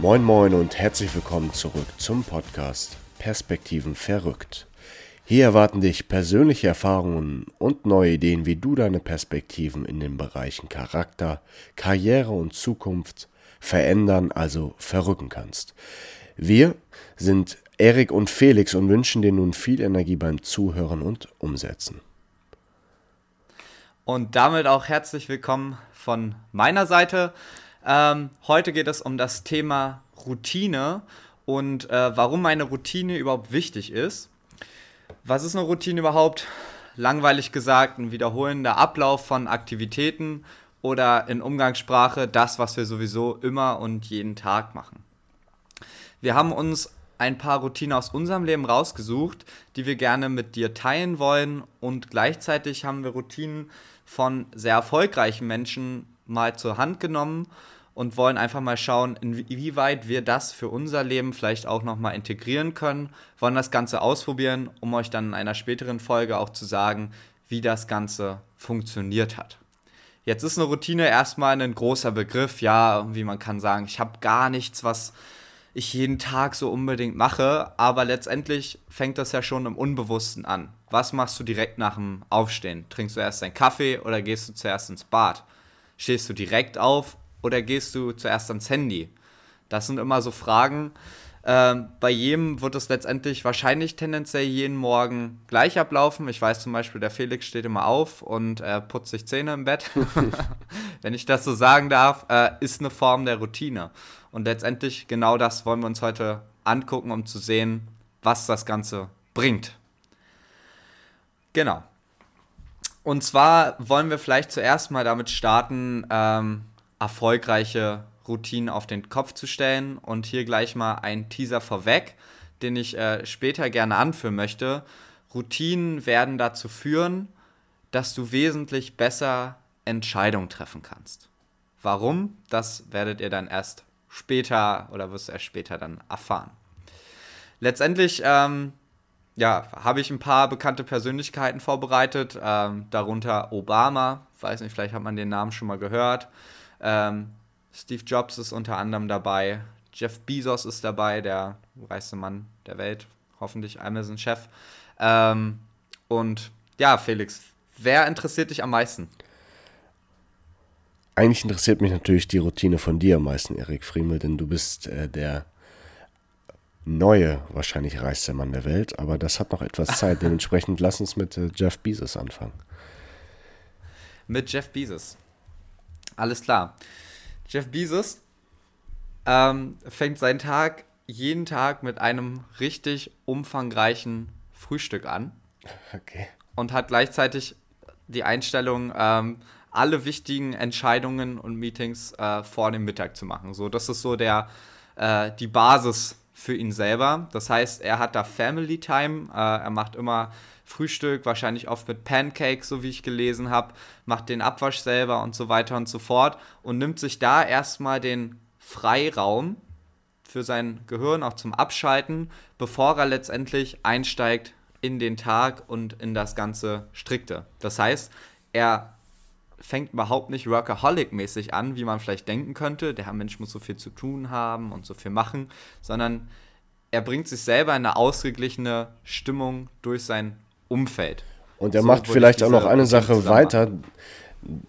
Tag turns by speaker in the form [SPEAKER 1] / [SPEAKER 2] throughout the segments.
[SPEAKER 1] Moin Moin und herzlich willkommen zurück zum Podcast Perspektiven verrückt. Hier erwarten dich persönliche Erfahrungen und neue Ideen, wie du deine Perspektiven in den Bereichen Charakter, Karriere und Zukunft verändern, also verrücken kannst. Wir sind Erik und Felix und wünschen dir nun viel Energie beim Zuhören und Umsetzen.
[SPEAKER 2] Und damit auch herzlich willkommen von meiner Seite. Ähm, heute geht es um das Thema Routine und äh, warum meine Routine überhaupt wichtig ist. Was ist eine Routine überhaupt? Langweilig gesagt, ein wiederholender Ablauf von Aktivitäten oder in Umgangssprache das, was wir sowieso immer und jeden Tag machen. Wir haben uns ein paar Routinen aus unserem Leben rausgesucht, die wir gerne mit dir teilen wollen und gleichzeitig haben wir Routinen von sehr erfolgreichen Menschen mal zur Hand genommen und wollen einfach mal schauen, inwieweit wir das für unser Leben vielleicht auch nochmal integrieren können, wollen das Ganze ausprobieren, um euch dann in einer späteren Folge auch zu sagen, wie das Ganze funktioniert hat. Jetzt ist eine Routine erstmal ein großer Begriff, ja, wie man kann sagen, ich habe gar nichts, was ich jeden Tag so unbedingt mache, aber letztendlich fängt das ja schon im Unbewussten an. Was machst du direkt nach dem Aufstehen? Trinkst du erst deinen Kaffee oder gehst du zuerst ins Bad? Stehst du direkt auf oder gehst du zuerst ans Handy? Das sind immer so Fragen. Ähm, bei jedem wird es letztendlich wahrscheinlich tendenziell jeden Morgen gleich ablaufen. Ich weiß zum Beispiel, der Felix steht immer auf und äh, putzt sich Zähne im Bett. Wenn ich das so sagen darf, äh, ist eine Form der Routine. Und letztendlich genau das wollen wir uns heute angucken, um zu sehen, was das Ganze bringt. Genau. Und zwar wollen wir vielleicht zuerst mal damit starten, ähm, erfolgreiche Routinen auf den Kopf zu stellen. Und hier gleich mal ein Teaser vorweg, den ich äh, später gerne anführen möchte. Routinen werden dazu führen, dass du wesentlich besser Entscheidungen treffen kannst. Warum? Das werdet ihr dann erst später oder wirst du erst später dann erfahren. Letztendlich ähm, ja, habe ich ein paar bekannte Persönlichkeiten vorbereitet, ähm, darunter Obama, weiß nicht, vielleicht hat man den Namen schon mal gehört. Ähm, Steve Jobs ist unter anderem dabei. Jeff Bezos ist dabei, der reichste Mann der Welt, hoffentlich Amazon-Chef. Ähm, und ja, Felix, wer interessiert dich am meisten?
[SPEAKER 1] Eigentlich interessiert mich natürlich die Routine von dir am meisten, Erik Friemel, denn du bist äh, der neue, wahrscheinlich reichste Mann der Welt, aber das hat noch etwas Zeit. Dementsprechend lass uns mit äh, Jeff Bezos anfangen.
[SPEAKER 2] Mit Jeff Bezos. Alles klar. Jeff Bezos ähm, fängt seinen Tag jeden Tag mit einem richtig umfangreichen Frühstück an. Okay. Und hat gleichzeitig die Einstellung, ähm, alle wichtigen Entscheidungen und Meetings äh, vor dem Mittag zu machen. So, das ist so der, äh, die Basis für ihn selber. Das heißt, er hat da Family Time. Äh, er macht immer Frühstück, wahrscheinlich oft mit Pancakes, so wie ich gelesen habe, macht den Abwasch selber und so weiter und so fort und nimmt sich da erstmal den Freiraum für sein Gehirn auch zum Abschalten, bevor er letztendlich einsteigt in den Tag und in das ganze Strikte. Das heißt, er fängt überhaupt nicht Workaholic-mäßig an, wie man vielleicht denken könnte. Der Mensch muss so viel zu tun haben und so viel machen, sondern er bringt sich selber in eine ausgeglichene Stimmung durch sein Umfeld.
[SPEAKER 1] Und er so macht vielleicht auch noch eine Sache weiter.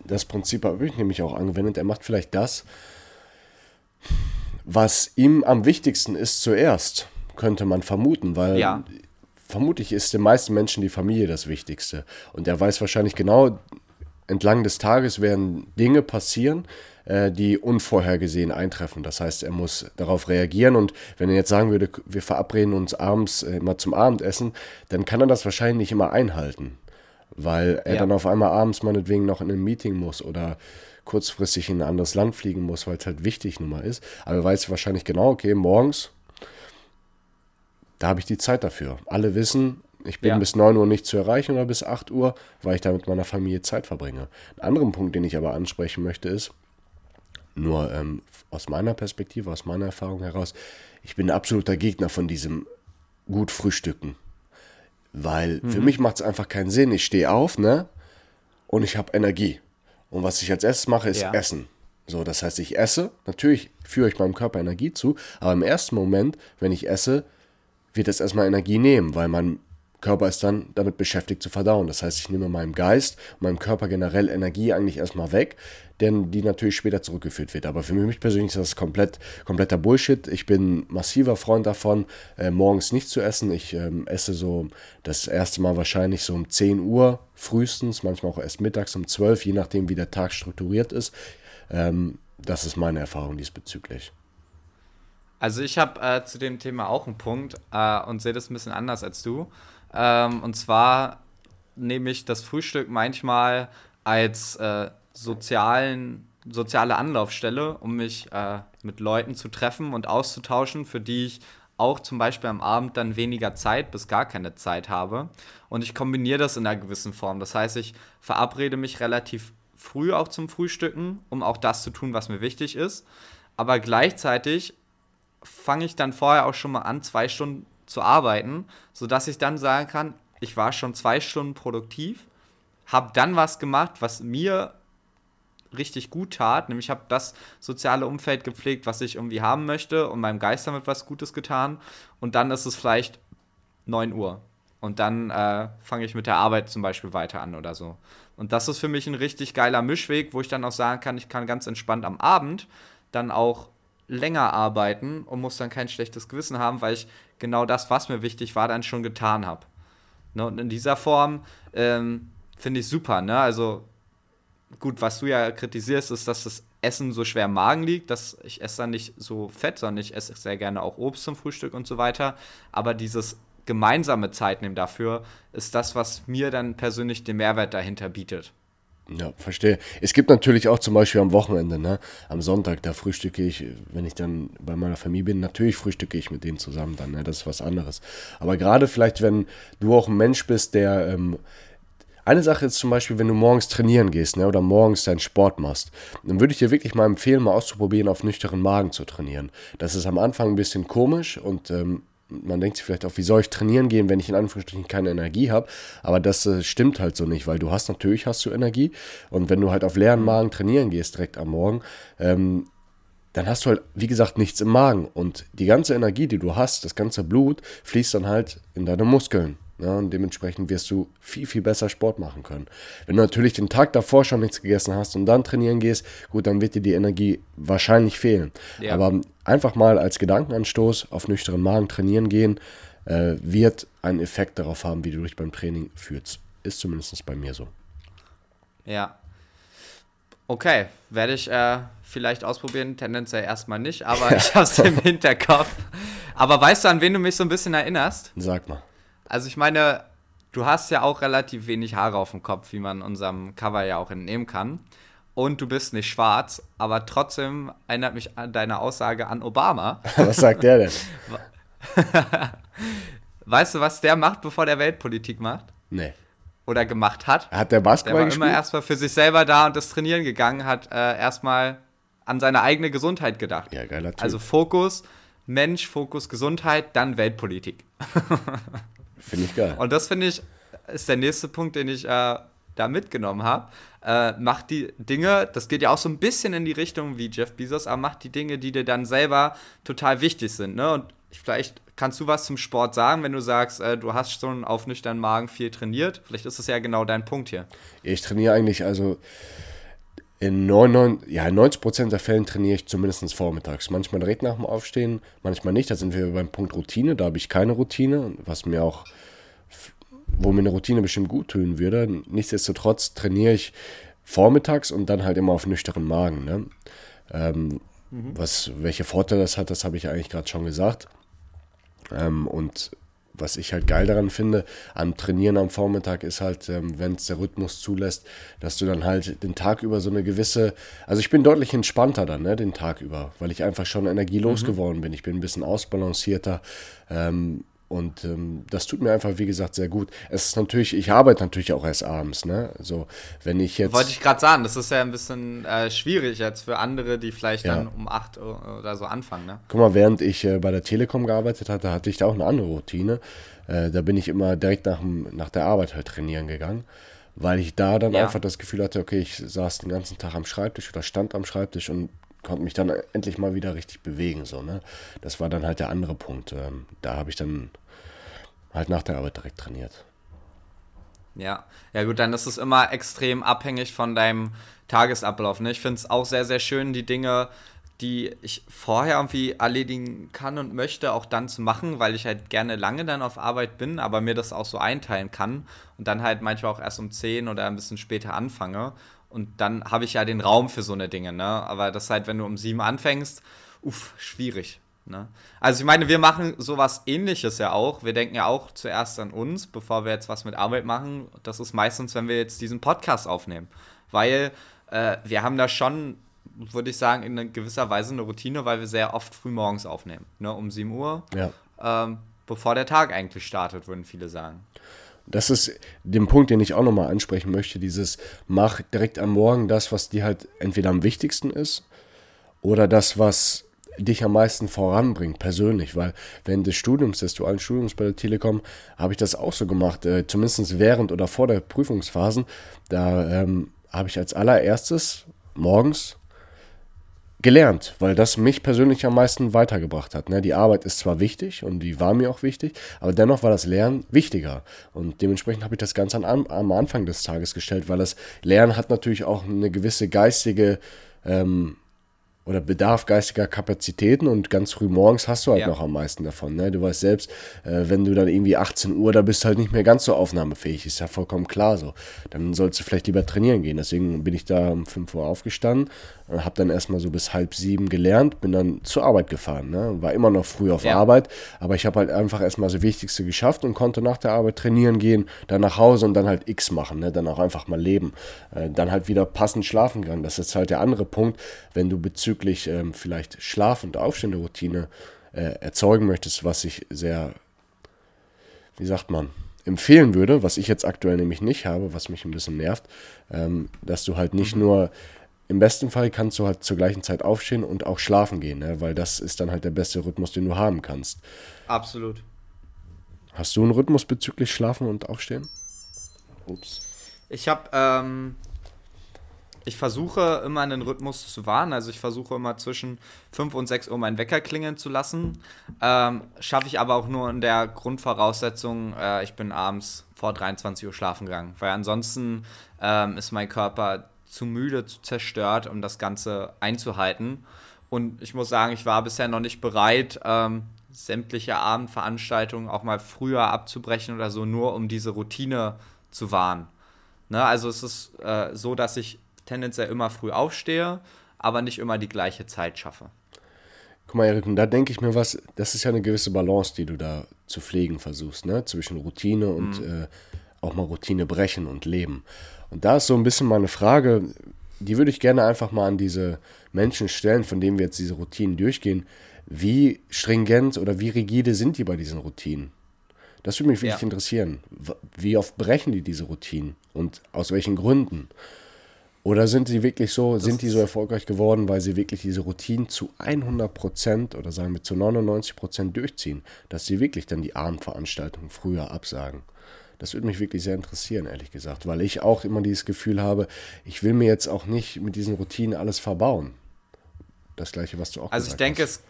[SPEAKER 1] Das Prinzip habe ich nämlich auch angewendet. Er macht vielleicht das, was ihm am wichtigsten ist zuerst, könnte man vermuten, weil ja. vermutlich ist den meisten Menschen die Familie das Wichtigste. Und er weiß wahrscheinlich genau, entlang des Tages werden Dinge passieren, äh, die unvorhergesehen eintreffen. Das heißt, er muss darauf reagieren und wenn er jetzt sagen würde, wir verabreden uns abends äh, mal zum Abendessen, dann kann er das wahrscheinlich nicht immer einhalten, weil er ja. dann auf einmal abends meinetwegen noch in ein Meeting muss oder kurzfristig in ein anderes Land fliegen muss, weil es halt wichtig nun mal ist. Aber er weiß wahrscheinlich genau, okay, morgens, da habe ich die Zeit dafür. Alle wissen, ich bin ja. bis 9 Uhr nicht zu erreichen oder bis 8 Uhr, weil ich da mit meiner Familie Zeit verbringe. Ein anderer Punkt, den ich aber ansprechen möchte, ist, nur ähm, aus meiner Perspektive, aus meiner Erfahrung heraus, ich bin ein absoluter Gegner von diesem gut Frühstücken. Weil mhm. für mich macht es einfach keinen Sinn. Ich stehe auf, ne? Und ich habe Energie. Und was ich als erstes mache, ist ja. Essen. So, das heißt, ich esse, natürlich führe ich meinem Körper Energie zu, aber im ersten Moment, wenn ich esse, wird es erstmal Energie nehmen, weil mein Körper ist dann damit beschäftigt zu verdauen. Das heißt, ich nehme meinem Geist meinem Körper generell Energie eigentlich erstmal weg, denn die natürlich später zurückgeführt wird. Aber für mich persönlich ist das komplett, kompletter Bullshit. Ich bin massiver Freund davon, äh, morgens nicht zu essen. Ich ähm, esse so das erste Mal wahrscheinlich so um 10 Uhr frühestens, manchmal auch erst mittags um 12, je nachdem, wie der Tag strukturiert ist. Ähm, das ist meine Erfahrung diesbezüglich.
[SPEAKER 2] Also ich habe äh, zu dem Thema auch einen Punkt äh, und sehe das ein bisschen anders als du. Ähm, und zwar nehme ich das Frühstück manchmal als äh, sozialen, soziale Anlaufstelle, um mich äh, mit Leuten zu treffen und auszutauschen, für die ich auch zum Beispiel am Abend dann weniger Zeit bis gar keine Zeit habe. Und ich kombiniere das in einer gewissen Form. Das heißt, ich verabrede mich relativ früh auch zum Frühstücken, um auch das zu tun, was mir wichtig ist. Aber gleichzeitig fange ich dann vorher auch schon mal an, zwei Stunden zu arbeiten, sodass ich dann sagen kann, ich war schon zwei Stunden produktiv, habe dann was gemacht, was mir richtig gut tat, nämlich habe das soziale Umfeld gepflegt, was ich irgendwie haben möchte und meinem Geist damit was Gutes getan und dann ist es vielleicht 9 Uhr und dann äh, fange ich mit der Arbeit zum Beispiel weiter an oder so. Und das ist für mich ein richtig geiler Mischweg, wo ich dann auch sagen kann, ich kann ganz entspannt am Abend dann auch länger arbeiten und muss dann kein schlechtes Gewissen haben, weil ich genau das, was mir wichtig war, dann schon getan habe. Ne? Und in dieser Form ähm, finde ich super. Ne? Also gut, was du ja kritisierst, ist, dass das Essen so schwer im Magen liegt, dass ich esse dann nicht so fett, sondern ich esse sehr gerne auch Obst zum Frühstück und so weiter. Aber dieses gemeinsame Zeit nehmen dafür ist das, was mir dann persönlich den Mehrwert dahinter bietet.
[SPEAKER 1] Ja, verstehe. Es gibt natürlich auch zum Beispiel am Wochenende, ne? am Sonntag, da frühstücke ich, wenn ich dann bei meiner Familie bin, natürlich frühstücke ich mit denen zusammen dann, ne? das ist was anderes. Aber gerade vielleicht, wenn du auch ein Mensch bist, der, ähm, eine Sache ist zum Beispiel, wenn du morgens trainieren gehst ne, oder morgens deinen Sport machst, dann würde ich dir wirklich mal empfehlen, mal auszuprobieren, auf nüchternen Magen zu trainieren. Das ist am Anfang ein bisschen komisch und ähm, man denkt sich vielleicht auch, wie soll ich trainieren gehen, wenn ich in Anführungsstrichen keine Energie habe. Aber das äh, stimmt halt so nicht, weil du hast natürlich hast du Energie und wenn du halt auf leeren Magen trainieren gehst direkt am Morgen, ähm, dann hast du halt, wie gesagt, nichts im Magen. Und die ganze Energie, die du hast, das ganze Blut, fließt dann halt in deine Muskeln. Ja, und dementsprechend wirst du viel, viel besser Sport machen können. Wenn du natürlich den Tag davor schon nichts gegessen hast und dann trainieren gehst, gut, dann wird dir die Energie wahrscheinlich fehlen. Ja. Aber einfach mal als Gedankenanstoß auf nüchternen Magen trainieren gehen, äh, wird einen Effekt darauf haben, wie du dich beim Training fühlst. Ist zumindest bei mir so.
[SPEAKER 2] Ja. Okay, werde ich äh, vielleicht ausprobieren, tendenziell erstmal nicht, aber ich habe es im Hinterkopf. Aber weißt du, an wen du mich so ein bisschen erinnerst?
[SPEAKER 1] Sag mal.
[SPEAKER 2] Also ich meine, du hast ja auch relativ wenig Haare auf dem Kopf, wie man unserem Cover ja auch entnehmen kann. Und du bist nicht schwarz, aber trotzdem erinnert mich an deine Aussage an Obama.
[SPEAKER 1] Was sagt der denn?
[SPEAKER 2] weißt du, was der macht, bevor der Weltpolitik macht?
[SPEAKER 1] Nee.
[SPEAKER 2] Oder gemacht hat?
[SPEAKER 1] Hat der Basketball
[SPEAKER 2] der war gespielt? immer erstmal für sich selber da und ist trainieren gegangen, hat äh, erstmal an seine eigene Gesundheit gedacht.
[SPEAKER 1] Ja, geiler Typ.
[SPEAKER 2] Also Fokus, Mensch, Fokus, Gesundheit, dann Weltpolitik.
[SPEAKER 1] Finde ich geil.
[SPEAKER 2] Und das finde ich, ist der nächste Punkt, den ich äh, da mitgenommen habe. Äh, macht die Dinge, das geht ja auch so ein bisschen in die Richtung wie Jeff Bezos, aber macht die Dinge, die dir dann selber total wichtig sind. Ne? Und vielleicht kannst du was zum Sport sagen, wenn du sagst, äh, du hast schon auf nüchternen Magen viel trainiert. Vielleicht ist das ja genau dein Punkt hier.
[SPEAKER 1] Ich trainiere eigentlich, also in 99, ja, 90% der Fällen trainiere ich zumindest vormittags. Manchmal direkt nach dem Aufstehen, manchmal nicht. Da sind wir beim Punkt Routine. Da habe ich keine Routine, was mir auch, wo mir eine Routine bestimmt gut tun würde. Nichtsdestotrotz trainiere ich vormittags und dann halt immer auf nüchternen Magen. Ne? Ähm, mhm. was, welche Vorteile das hat, das habe ich eigentlich gerade schon gesagt. Ähm, und was ich halt geil daran finde, am Trainieren am Vormittag ist halt, ähm, wenn es der Rhythmus zulässt, dass du dann halt den Tag über so eine gewisse, also ich bin deutlich entspannter dann, ne, den Tag über, weil ich einfach schon energielos mhm. geworden bin. Ich bin ein bisschen ausbalancierter. Ähm, und ähm, das tut mir einfach, wie gesagt, sehr gut. Es ist natürlich, ich arbeite natürlich auch erst abends, ne? Also, wenn ich jetzt.
[SPEAKER 2] Wollte ich gerade sagen, das ist ja ein bisschen äh, schwierig jetzt für andere, die vielleicht ja. dann um 8 oder so anfangen, ne?
[SPEAKER 1] Guck mal, während ich äh, bei der Telekom gearbeitet hatte, hatte ich da auch eine andere Routine. Äh, da bin ich immer direkt nach, nach der Arbeit halt trainieren gegangen. weil ich da dann ja. einfach das Gefühl hatte, okay, ich saß den ganzen Tag am Schreibtisch oder stand am Schreibtisch und konnte mich dann endlich mal wieder richtig bewegen. So, ne? Das war dann halt der andere Punkt. Ähm, da habe ich dann halt nach der Arbeit direkt trainiert.
[SPEAKER 2] Ja, ja gut, dann ist es immer extrem abhängig von deinem Tagesablauf. Ne? Ich finde es auch sehr, sehr schön, die Dinge, die ich vorher irgendwie erledigen kann und möchte, auch dann zu machen, weil ich halt gerne lange dann auf Arbeit bin, aber mir das auch so einteilen kann und dann halt manchmal auch erst um 10 oder ein bisschen später anfange. Und dann habe ich ja den Raum für so eine Dinge, ne? Aber das halt, wenn du um 7 anfängst, uff, schwierig. Ne? Also ich meine, wir machen sowas ähnliches ja auch. Wir denken ja auch zuerst an uns, bevor wir jetzt was mit Arbeit machen. Das ist meistens, wenn wir jetzt diesen Podcast aufnehmen. Weil äh, wir haben da schon, würde ich sagen, in gewisser Weise eine Routine, weil wir sehr oft früh morgens aufnehmen. Ne? Um 7 Uhr. Ja. Ähm, bevor der Tag eigentlich startet, würden viele sagen.
[SPEAKER 1] Das ist den Punkt, den ich auch nochmal ansprechen möchte, dieses mach direkt am Morgen das, was dir halt entweder am wichtigsten ist oder das, was dich am meisten voranbringt, persönlich, weil während des Studiums, des dualen Studiums bei der Telekom, habe ich das auch so gemacht, äh, zumindest während oder vor der Prüfungsphasen, da ähm, habe ich als allererstes morgens gelernt, weil das mich persönlich am meisten weitergebracht hat. Ne? Die Arbeit ist zwar wichtig und die war mir auch wichtig, aber dennoch war das Lernen wichtiger. Und dementsprechend habe ich das ganz an, am Anfang des Tages gestellt, weil das Lernen hat natürlich auch eine gewisse geistige ähm, oder Bedarf geistiger Kapazitäten und ganz früh morgens hast du halt ja. noch am meisten davon. Ne? Du weißt selbst, äh, wenn du dann irgendwie 18 Uhr, da bist du halt nicht mehr ganz so aufnahmefähig, ist ja vollkommen klar so. Dann sollst du vielleicht lieber trainieren gehen. Deswegen bin ich da um 5 Uhr aufgestanden, habe dann erstmal so bis halb sieben gelernt, bin dann zur Arbeit gefahren. Ne? War immer noch früh auf ja. Arbeit, aber ich habe halt einfach erstmal das Wichtigste geschafft und konnte nach der Arbeit trainieren gehen, dann nach Hause und dann halt X machen, ne? dann auch einfach mal leben. Äh, dann halt wieder passend schlafen können. Das ist halt der andere Punkt, wenn du bezüglich ähm, vielleicht Schlaf- und aufstehende Routine äh, erzeugen möchtest, was ich sehr, wie sagt man, empfehlen würde, was ich jetzt aktuell nämlich nicht habe, was mich ein bisschen nervt, ähm, dass du halt nicht mhm. nur im besten Fall kannst du halt zur gleichen Zeit aufstehen und auch schlafen gehen, ne? weil das ist dann halt der beste Rhythmus, den du haben kannst.
[SPEAKER 2] Absolut.
[SPEAKER 1] Hast du einen Rhythmus bezüglich Schlafen und Aufstehen?
[SPEAKER 2] Ups. Ich habe ähm, ich versuche immer einen Rhythmus zu wahren. Also ich versuche immer zwischen 5 und 6 Uhr meinen Wecker klingeln zu lassen. Ähm, Schaffe ich aber auch nur in der Grundvoraussetzung, äh, ich bin abends vor 23 Uhr schlafen gegangen. Weil ansonsten ähm, ist mein Körper zu müde, zu zerstört, um das Ganze einzuhalten. Und ich muss sagen, ich war bisher noch nicht bereit, ähm, sämtliche Abendveranstaltungen auch mal früher abzubrechen oder so, nur um diese Routine zu wahren. Ne, also es ist äh, so, dass ich tendenziell immer früh aufstehe, aber nicht immer die gleiche Zeit schaffe.
[SPEAKER 1] Guck mal, Erik, und da denke ich mir was, das ist ja eine gewisse Balance, die du da zu pflegen versuchst, ne? Zwischen Routine und mhm. äh, auch mal Routine brechen und leben. Und da ist so ein bisschen meine Frage, die würde ich gerne einfach mal an diese Menschen stellen, von denen wir jetzt diese Routinen durchgehen. Wie stringent oder wie rigide sind die bei diesen Routinen? Das würde mich wirklich ja. interessieren. Wie oft brechen die diese Routinen und aus welchen Gründen? Oder sind sie wirklich so, das sind die so erfolgreich geworden, weil sie wirklich diese Routinen zu 100% oder sagen wir zu 99% durchziehen, dass sie wirklich dann die Abendveranstaltungen früher absagen? Das würde mich wirklich sehr interessieren, ehrlich gesagt, weil ich auch immer dieses Gefühl habe, ich will mir jetzt auch nicht mit diesen Routinen alles verbauen. Das gleiche, was du auch
[SPEAKER 2] also gesagt ich denke, hast. Es,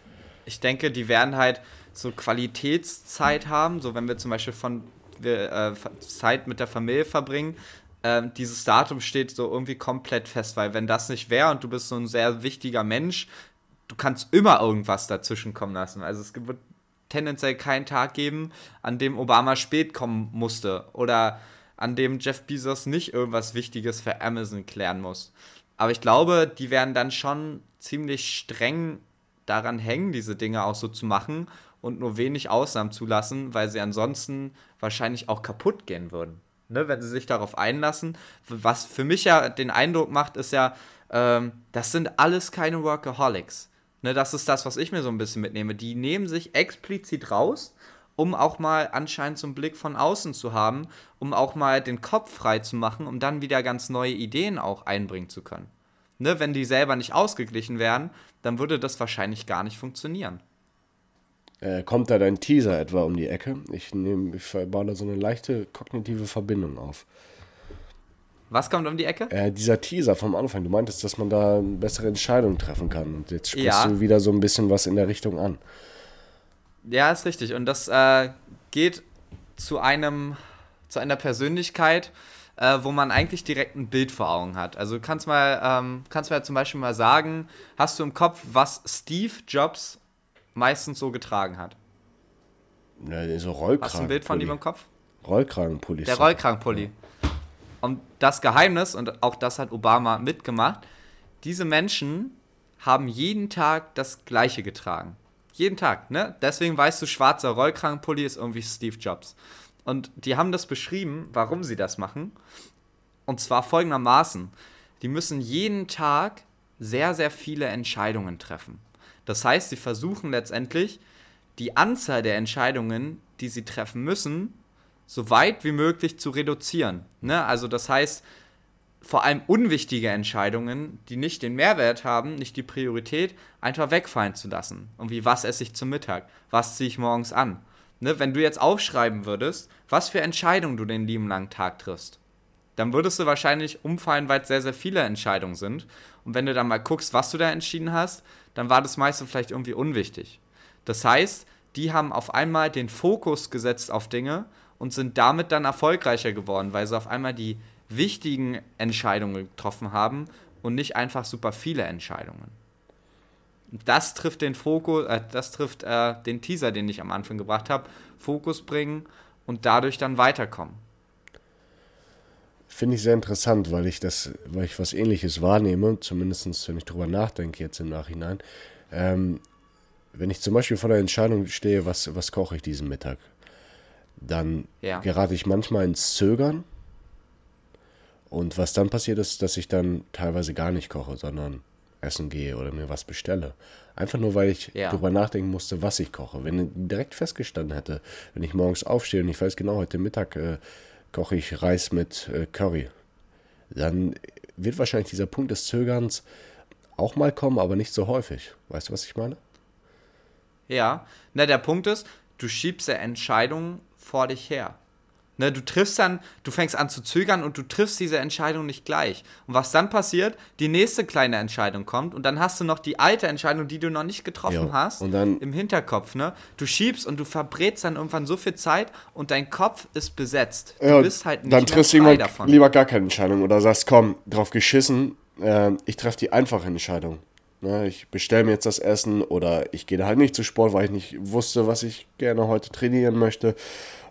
[SPEAKER 2] ich denke, die werden halt so Qualitätszeit haben, so wenn wir zum Beispiel von wir, äh, Zeit mit der Familie verbringen, ähm, dieses Datum steht so irgendwie komplett fest, weil wenn das nicht wäre und du bist so ein sehr wichtiger Mensch, du kannst immer irgendwas dazwischen kommen lassen. Also es wird tendenziell keinen Tag geben, an dem Obama spät kommen musste oder an dem Jeff Bezos nicht irgendwas Wichtiges für Amazon klären muss. Aber ich glaube, die werden dann schon ziemlich streng daran hängen, diese Dinge auch so zu machen und nur wenig Ausnahmen zulassen, weil sie ansonsten wahrscheinlich auch kaputt gehen würden ne, wenn sie sich darauf einlassen. Was für mich ja den Eindruck macht, ist ja, ähm, das sind alles keine Workaholics. Ne, das ist das, was ich mir so ein bisschen mitnehme. Die nehmen sich explizit raus, um auch mal anscheinend so einen Blick von außen zu haben, um auch mal den Kopf frei zu machen, um dann wieder ganz neue Ideen auch einbringen zu können. Ne, wenn die selber nicht ausgeglichen wären, dann würde das wahrscheinlich gar nicht funktionieren.
[SPEAKER 1] Äh, kommt da dein Teaser etwa um die Ecke? Ich, nehm, ich baue da so eine leichte kognitive Verbindung auf.
[SPEAKER 2] Was kommt um die Ecke?
[SPEAKER 1] Äh, dieser Teaser vom Anfang. Du meintest, dass man da bessere Entscheidung treffen kann. Und jetzt sprichst ja. du wieder so ein bisschen was in der Richtung an.
[SPEAKER 2] Ja, ist richtig. Und das äh, geht zu einem, zu einer Persönlichkeit, äh, wo man eigentlich direkt ein Bild vor Augen hat. Also kannst mal, ähm, kannst mal zum Beispiel mal sagen, hast du im Kopf, was Steve Jobs meistens so getragen hat?
[SPEAKER 1] Ja, so Rollkragen. Hast
[SPEAKER 2] du ein Bild von ihm im Kopf?
[SPEAKER 1] Rollkragenpulli.
[SPEAKER 2] Der Rollkragenpulli. Und das Geheimnis, und auch das hat Obama mitgemacht, diese Menschen haben jeden Tag das Gleiche getragen. Jeden Tag, ne? Deswegen weißt du, schwarzer Rollkragenpulli ist irgendwie Steve Jobs. Und die haben das beschrieben, warum sie das machen. Und zwar folgendermaßen. Die müssen jeden Tag sehr, sehr viele Entscheidungen treffen. Das heißt, sie versuchen letztendlich, die Anzahl der Entscheidungen, die sie treffen müssen, so weit wie möglich zu reduzieren. Ne? Also das heißt, vor allem unwichtige Entscheidungen, die nicht den Mehrwert haben, nicht die Priorität, einfach wegfallen zu lassen. Und wie was esse ich zum Mittag? Was ziehe ich morgens an? Ne? Wenn du jetzt aufschreiben würdest, was für Entscheidungen du den lieben langen Tag triffst, dann würdest du wahrscheinlich umfallen, weil es sehr, sehr viele Entscheidungen sind. Und wenn du dann mal guckst, was du da entschieden hast, dann war das meiste vielleicht irgendwie unwichtig. Das heißt, die haben auf einmal den Fokus gesetzt auf Dinge und sind damit dann erfolgreicher geworden, weil sie auf einmal die wichtigen Entscheidungen getroffen haben und nicht einfach super viele Entscheidungen. Das trifft den Fokus, äh, das trifft äh, den Teaser, den ich am Anfang gebracht habe, Fokus bringen und dadurch dann weiterkommen.
[SPEAKER 1] Finde ich sehr interessant, weil ich das, weil ich was ähnliches wahrnehme, zumindest wenn ich drüber nachdenke jetzt im Nachhinein. Ähm, wenn ich zum Beispiel vor der Entscheidung stehe, was, was koche ich diesen Mittag, dann ja. gerate ich manchmal ins Zögern. Und was dann passiert ist, dass ich dann teilweise gar nicht koche, sondern essen gehe oder mir was bestelle. Einfach nur, weil ich ja. darüber nachdenken musste, was ich koche. Wenn direkt festgestanden hätte, wenn ich morgens aufstehe und ich weiß genau, heute Mittag äh, koche ich Reis mit äh, Curry, dann wird wahrscheinlich dieser Punkt des Zögerns auch mal kommen, aber nicht so häufig. Weißt du, was ich meine?
[SPEAKER 2] Ja, na der Punkt ist, du schiebst ja Entscheidungen vor dich her. Ne, du triffst dann, du fängst an zu zögern und du triffst diese Entscheidung nicht gleich. Und was dann passiert, die nächste kleine Entscheidung kommt und dann hast du noch die alte Entscheidung, die du noch nicht getroffen jo. hast, im Hinterkopf. Ne? Du schiebst und du verbrätst dann irgendwann so viel Zeit und dein Kopf ist besetzt. Du
[SPEAKER 1] ja, bist halt nicht dann triffst du davon. lieber gar keine Entscheidung oder sagst, komm, drauf geschissen, äh, ich treffe die einfache Entscheidung. Ne, ich bestelle mir jetzt das Essen oder ich gehe halt nicht zu Sport, weil ich nicht wusste, was ich gerne heute trainieren möchte.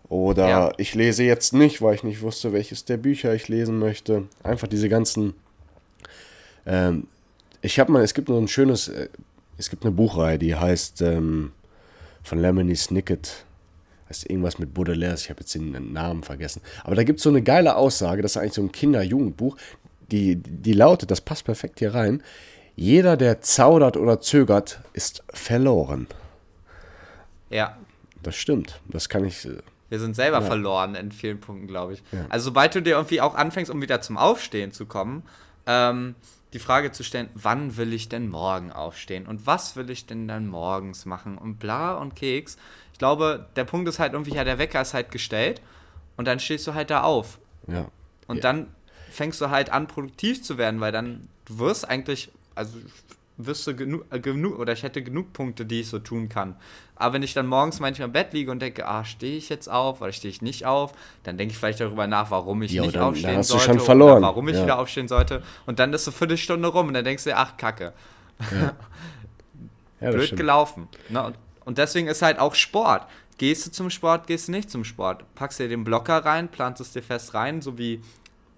[SPEAKER 1] Oder ja. ich lese jetzt nicht, weil ich nicht wusste, welches der Bücher ich lesen möchte. Einfach diese ganzen. Ähm, ich habe mal, es gibt nur ein schönes, äh, es gibt eine Buchreihe, die heißt ähm, von Lemony Snicket. Heißt irgendwas mit Baudelaire, ich habe jetzt den Namen vergessen. Aber da gibt es so eine geile Aussage, das ist eigentlich so ein Kinder-Jugendbuch, die, die lautet, das passt perfekt hier rein. Jeder, der zaudert oder zögert, ist verloren.
[SPEAKER 2] Ja.
[SPEAKER 1] Das stimmt. Das kann ich. Äh,
[SPEAKER 2] Wir sind selber ja. verloren in vielen Punkten, glaube ich. Ja. Also, sobald du dir irgendwie auch anfängst, um wieder zum Aufstehen zu kommen, ähm, die Frage zu stellen, wann will ich denn morgen aufstehen und was will ich denn dann morgens machen und bla und Keks. Ich glaube, der Punkt ist halt irgendwie, ja, der Wecker ist halt gestellt und dann stehst du halt da auf.
[SPEAKER 1] Ja.
[SPEAKER 2] Und ja. dann fängst du halt an, produktiv zu werden, weil dann du wirst eigentlich also wüsste genug, äh, genug oder ich hätte genug Punkte, die ich so tun kann. Aber wenn ich dann morgens manchmal im Bett liege und denke, ah, stehe ich jetzt auf oder stehe ich nicht auf, dann denke ich vielleicht darüber nach, warum ich jo, nicht dann, aufstehen dann hast sollte. Du schon verloren. warum ich ja. wieder aufstehen sollte. Und dann ist so eine Viertelstunde rum und dann denkst du, ach, Kacke. Ja. ja, Blöd gelaufen. Ne? Und, und deswegen ist halt auch Sport. Gehst du zum Sport, gehst du nicht zum Sport. Packst dir den Blocker rein, planst es dir fest rein, so wie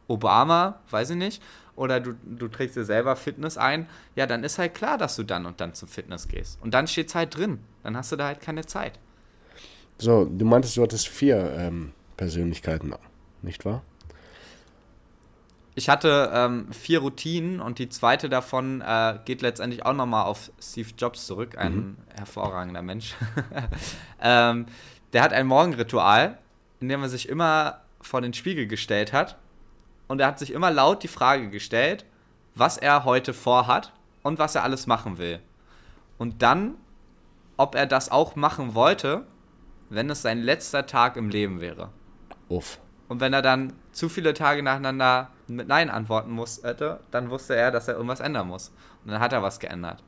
[SPEAKER 2] Obama, weiß ich nicht oder du, du trägst dir selber Fitness ein, ja, dann ist halt klar, dass du dann und dann zum Fitness gehst. Und dann steht es halt drin. Dann hast du da halt keine Zeit.
[SPEAKER 1] So, du meintest, du hattest vier ähm, Persönlichkeiten, nicht wahr?
[SPEAKER 2] Ich hatte ähm, vier Routinen und die zweite davon äh, geht letztendlich auch nochmal auf Steve Jobs zurück, ein mhm. hervorragender Mensch. ähm, der hat ein Morgenritual, in dem er sich immer vor den Spiegel gestellt hat und er hat sich immer laut die Frage gestellt, was er heute vorhat und was er alles machen will. Und dann, ob er das auch machen wollte, wenn es sein letzter Tag im Leben wäre.
[SPEAKER 1] Uff.
[SPEAKER 2] Und wenn er dann zu viele Tage nacheinander mit Nein antworten muss, hätte, dann wusste er, dass er irgendwas ändern muss. Und dann hat er was geändert.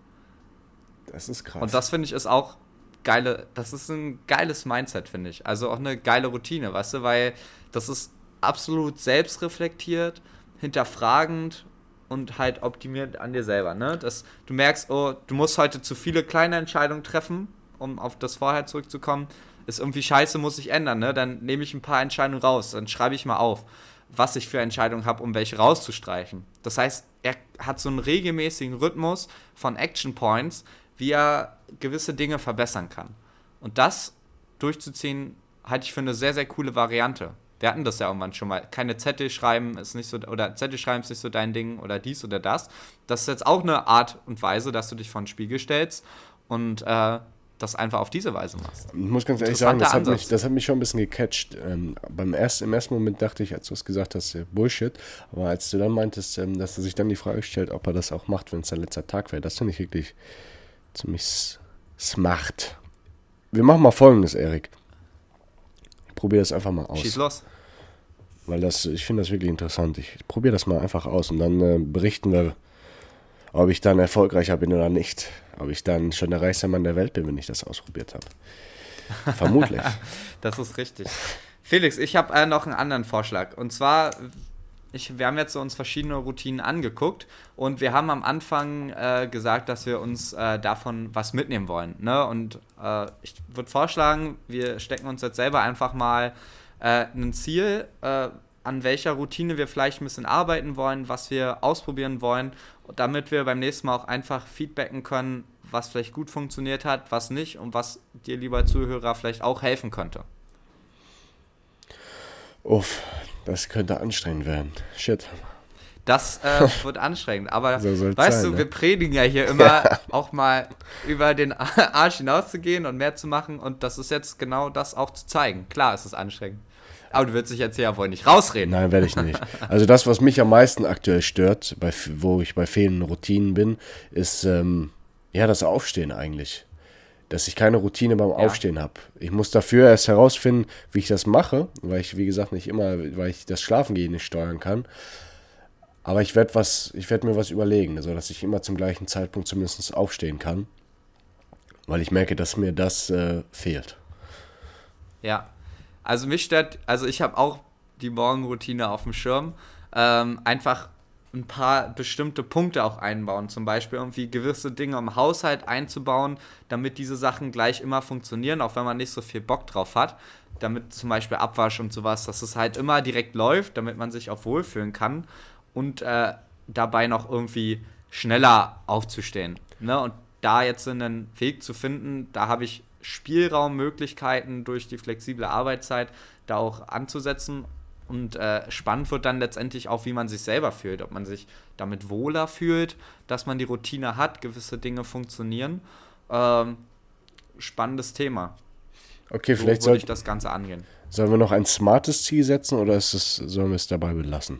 [SPEAKER 1] Das ist krass.
[SPEAKER 2] Und das finde ich ist auch geile, das ist ein geiles Mindset, finde ich. Also auch eine geile Routine, weißt du, weil das ist absolut selbstreflektiert, hinterfragend und halt optimiert an dir selber, ne? Dass du merkst, oh, du musst heute zu viele kleine Entscheidungen treffen, um auf das Vorher zurückzukommen. Ist irgendwie scheiße, muss ich ändern, ne? Dann nehme ich ein paar Entscheidungen raus, dann schreibe ich mal auf, was ich für Entscheidungen habe, um welche rauszustreichen. Das heißt, er hat so einen regelmäßigen Rhythmus von Action Points, wie er gewisse Dinge verbessern kann. Und das durchzuziehen, halte ich für eine sehr, sehr coole Variante. Wir hatten das ja irgendwann schon mal. Keine Zettel schreiben ist nicht so, oder Zettel schreiben ist nicht so dein Ding oder dies oder das. Das ist jetzt auch eine Art und Weise, dass du dich vor den Spiegel stellst und äh, das einfach auf diese Weise machst.
[SPEAKER 1] Ich muss ganz ehrlich sagen, das hat, mich, das hat mich schon ein bisschen gecatcht. Ähm, beim ersten, Im ersten Moment dachte ich, als du es gesagt hast, Bullshit. Aber als du dann meintest, ähm, dass er sich dann die Frage stellt, ob er das auch macht, wenn es sein letzter Tag wäre, das finde ich wirklich ziemlich smart. Wir machen mal folgendes, Erik. Probiere das einfach mal aus.
[SPEAKER 2] Schieß los.
[SPEAKER 1] Weil das, ich finde das wirklich interessant. Ich probiere das mal einfach aus und dann äh, berichten wir, ob ich dann erfolgreicher bin oder nicht. Ob ich dann schon der reichste Mann der Welt bin, wenn ich das ausprobiert habe. Vermutlich.
[SPEAKER 2] das ist richtig. Felix, ich habe äh, noch einen anderen Vorschlag. Und zwar ich, wir haben jetzt so uns verschiedene Routinen angeguckt und wir haben am Anfang äh, gesagt, dass wir uns äh, davon was mitnehmen wollen. Ne? Und äh, ich würde vorschlagen, wir stecken uns jetzt selber einfach mal äh, ein Ziel, äh, an welcher Routine wir vielleicht ein bisschen arbeiten wollen, was wir ausprobieren wollen, damit wir beim nächsten Mal auch einfach feedbacken können, was vielleicht gut funktioniert hat, was nicht und was dir, lieber Zuhörer, vielleicht auch helfen könnte.
[SPEAKER 1] Uff, das könnte anstrengend werden. Shit.
[SPEAKER 2] Das äh, wird anstrengend, aber so weißt sein, du, ne? wir predigen ja hier immer ja. auch mal über den Arsch hinauszugehen und mehr zu machen und das ist jetzt genau das auch zu zeigen. Klar ist es anstrengend. Aber du willst dich jetzt ja wohl nicht rausreden.
[SPEAKER 1] Nein, werde ich nicht. Also das, was mich am meisten aktuell stört, bei, wo ich bei fehlenden Routinen bin, ist ähm, ja das Aufstehen eigentlich dass ich keine Routine beim Aufstehen habe. Ich muss dafür erst herausfinden, wie ich das mache, weil ich, wie gesagt, nicht immer, weil ich das Schlafengehen nicht steuern kann. Aber ich werde was, ich werde mir was überlegen, so dass ich immer zum gleichen Zeitpunkt zumindest aufstehen kann. Weil ich merke, dass mir das äh, fehlt.
[SPEAKER 2] Ja. Also mich stört, also ich habe auch die Morgenroutine auf dem Schirm. Ähm, einfach ein paar bestimmte Punkte auch einbauen. Zum Beispiel irgendwie gewisse Dinge im Haushalt einzubauen, damit diese Sachen gleich immer funktionieren, auch wenn man nicht so viel Bock drauf hat. Damit zum Beispiel Abwasch und sowas, dass es halt immer direkt läuft, damit man sich auch wohlfühlen kann und äh, dabei noch irgendwie schneller aufzustehen. Ne? Und da jetzt einen Weg zu finden, da habe ich Spielraummöglichkeiten durch die flexible Arbeitszeit da auch anzusetzen und äh, spannend wird dann letztendlich auch, wie man sich selber fühlt. Ob man sich damit wohler fühlt, dass man die Routine hat, gewisse Dinge funktionieren. Ähm, spannendes Thema.
[SPEAKER 1] Okay, so vielleicht soll
[SPEAKER 2] ich das Ganze angehen.
[SPEAKER 1] Sollen wir noch ein smartes Ziel setzen oder ist es, sollen wir es dabei belassen?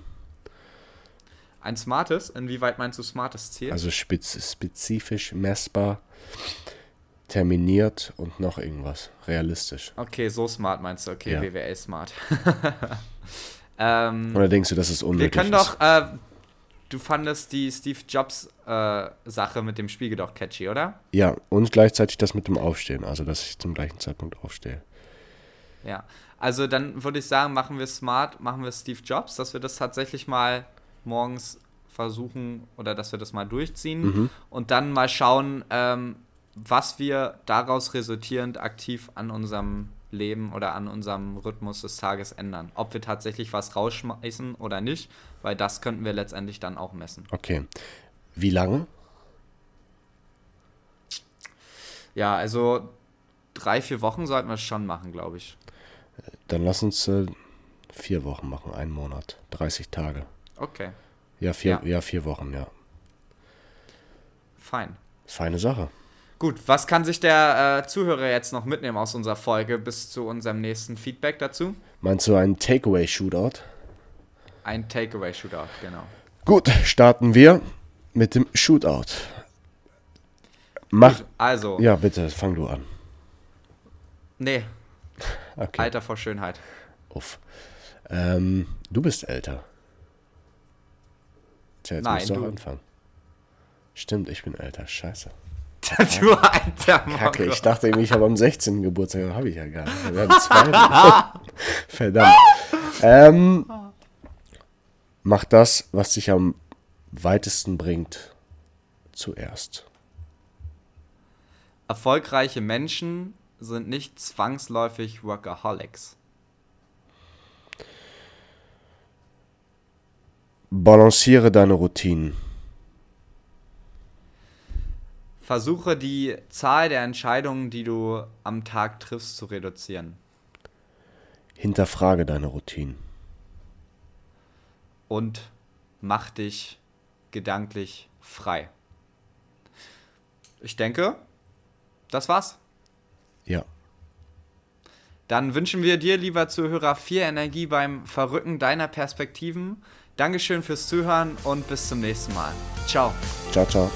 [SPEAKER 2] Ein smartes? Inwieweit meinst du smartes Ziel?
[SPEAKER 1] Also spez spezifisch, messbar terminiert und noch irgendwas. Realistisch.
[SPEAKER 2] Okay, so smart meinst du. Okay, ja. BWL smart.
[SPEAKER 1] ähm, Oder denkst du, dass es unnötig
[SPEAKER 2] Wir können doch, äh, du fandest die Steve Jobs äh, Sache mit dem Spiegel doch catchy, oder?
[SPEAKER 1] Ja, und gleichzeitig das mit dem Aufstehen, also dass ich zum gleichen Zeitpunkt aufstehe.
[SPEAKER 2] Ja, also dann würde ich sagen, machen wir smart, machen wir Steve Jobs, dass wir das tatsächlich mal morgens versuchen oder dass wir das mal durchziehen mhm. und dann mal schauen, ähm, was wir daraus resultierend aktiv an unserem Leben oder an unserem Rhythmus des Tages ändern. Ob wir tatsächlich was rausschmeißen oder nicht, weil das könnten wir letztendlich dann auch messen.
[SPEAKER 1] Okay. Wie lange?
[SPEAKER 2] Ja, also drei, vier Wochen sollten wir es schon machen, glaube ich.
[SPEAKER 1] Dann lass uns äh, vier Wochen machen, einen Monat, 30 Tage.
[SPEAKER 2] Okay.
[SPEAKER 1] Ja, vier, ja. ja vier Wochen, ja.
[SPEAKER 2] Fein.
[SPEAKER 1] Feine Sache.
[SPEAKER 2] Gut, was kann sich der äh, Zuhörer jetzt noch mitnehmen aus unserer Folge bis zu unserem nächsten Feedback dazu?
[SPEAKER 1] Meinst du ein Takeaway-Shootout?
[SPEAKER 2] Ein Takeaway-Shootout, genau.
[SPEAKER 1] Gut, starten wir mit dem Shootout. Mach. Gut,
[SPEAKER 2] also.
[SPEAKER 1] Ja, bitte, fang du an.
[SPEAKER 2] Nee. Okay. Alter vor Schönheit.
[SPEAKER 1] Uff. Ähm, du bist älter. Tja, jetzt Nein, musst du auch anfangen. Stimmt, ich bin älter. Scheiße.
[SPEAKER 2] Du alter
[SPEAKER 1] Kacke, ich dachte irgendwie, ich habe am 16. Geburtstag, habe ich ja gar nicht. Wir haben zwei. Verdammt. Ähm, mach das, was dich am weitesten bringt, zuerst.
[SPEAKER 2] Erfolgreiche Menschen sind nicht zwangsläufig Workaholics.
[SPEAKER 1] Balanciere deine Routinen.
[SPEAKER 2] Versuche die Zahl der Entscheidungen, die du am Tag triffst, zu reduzieren.
[SPEAKER 1] Hinterfrage deine Routinen.
[SPEAKER 2] Und mach dich gedanklich frei. Ich denke, das war's.
[SPEAKER 1] Ja.
[SPEAKER 2] Dann wünschen wir dir, lieber Zuhörer, viel Energie beim Verrücken deiner Perspektiven. Dankeschön fürs Zuhören und bis zum nächsten Mal. Ciao.
[SPEAKER 1] Ciao, ciao.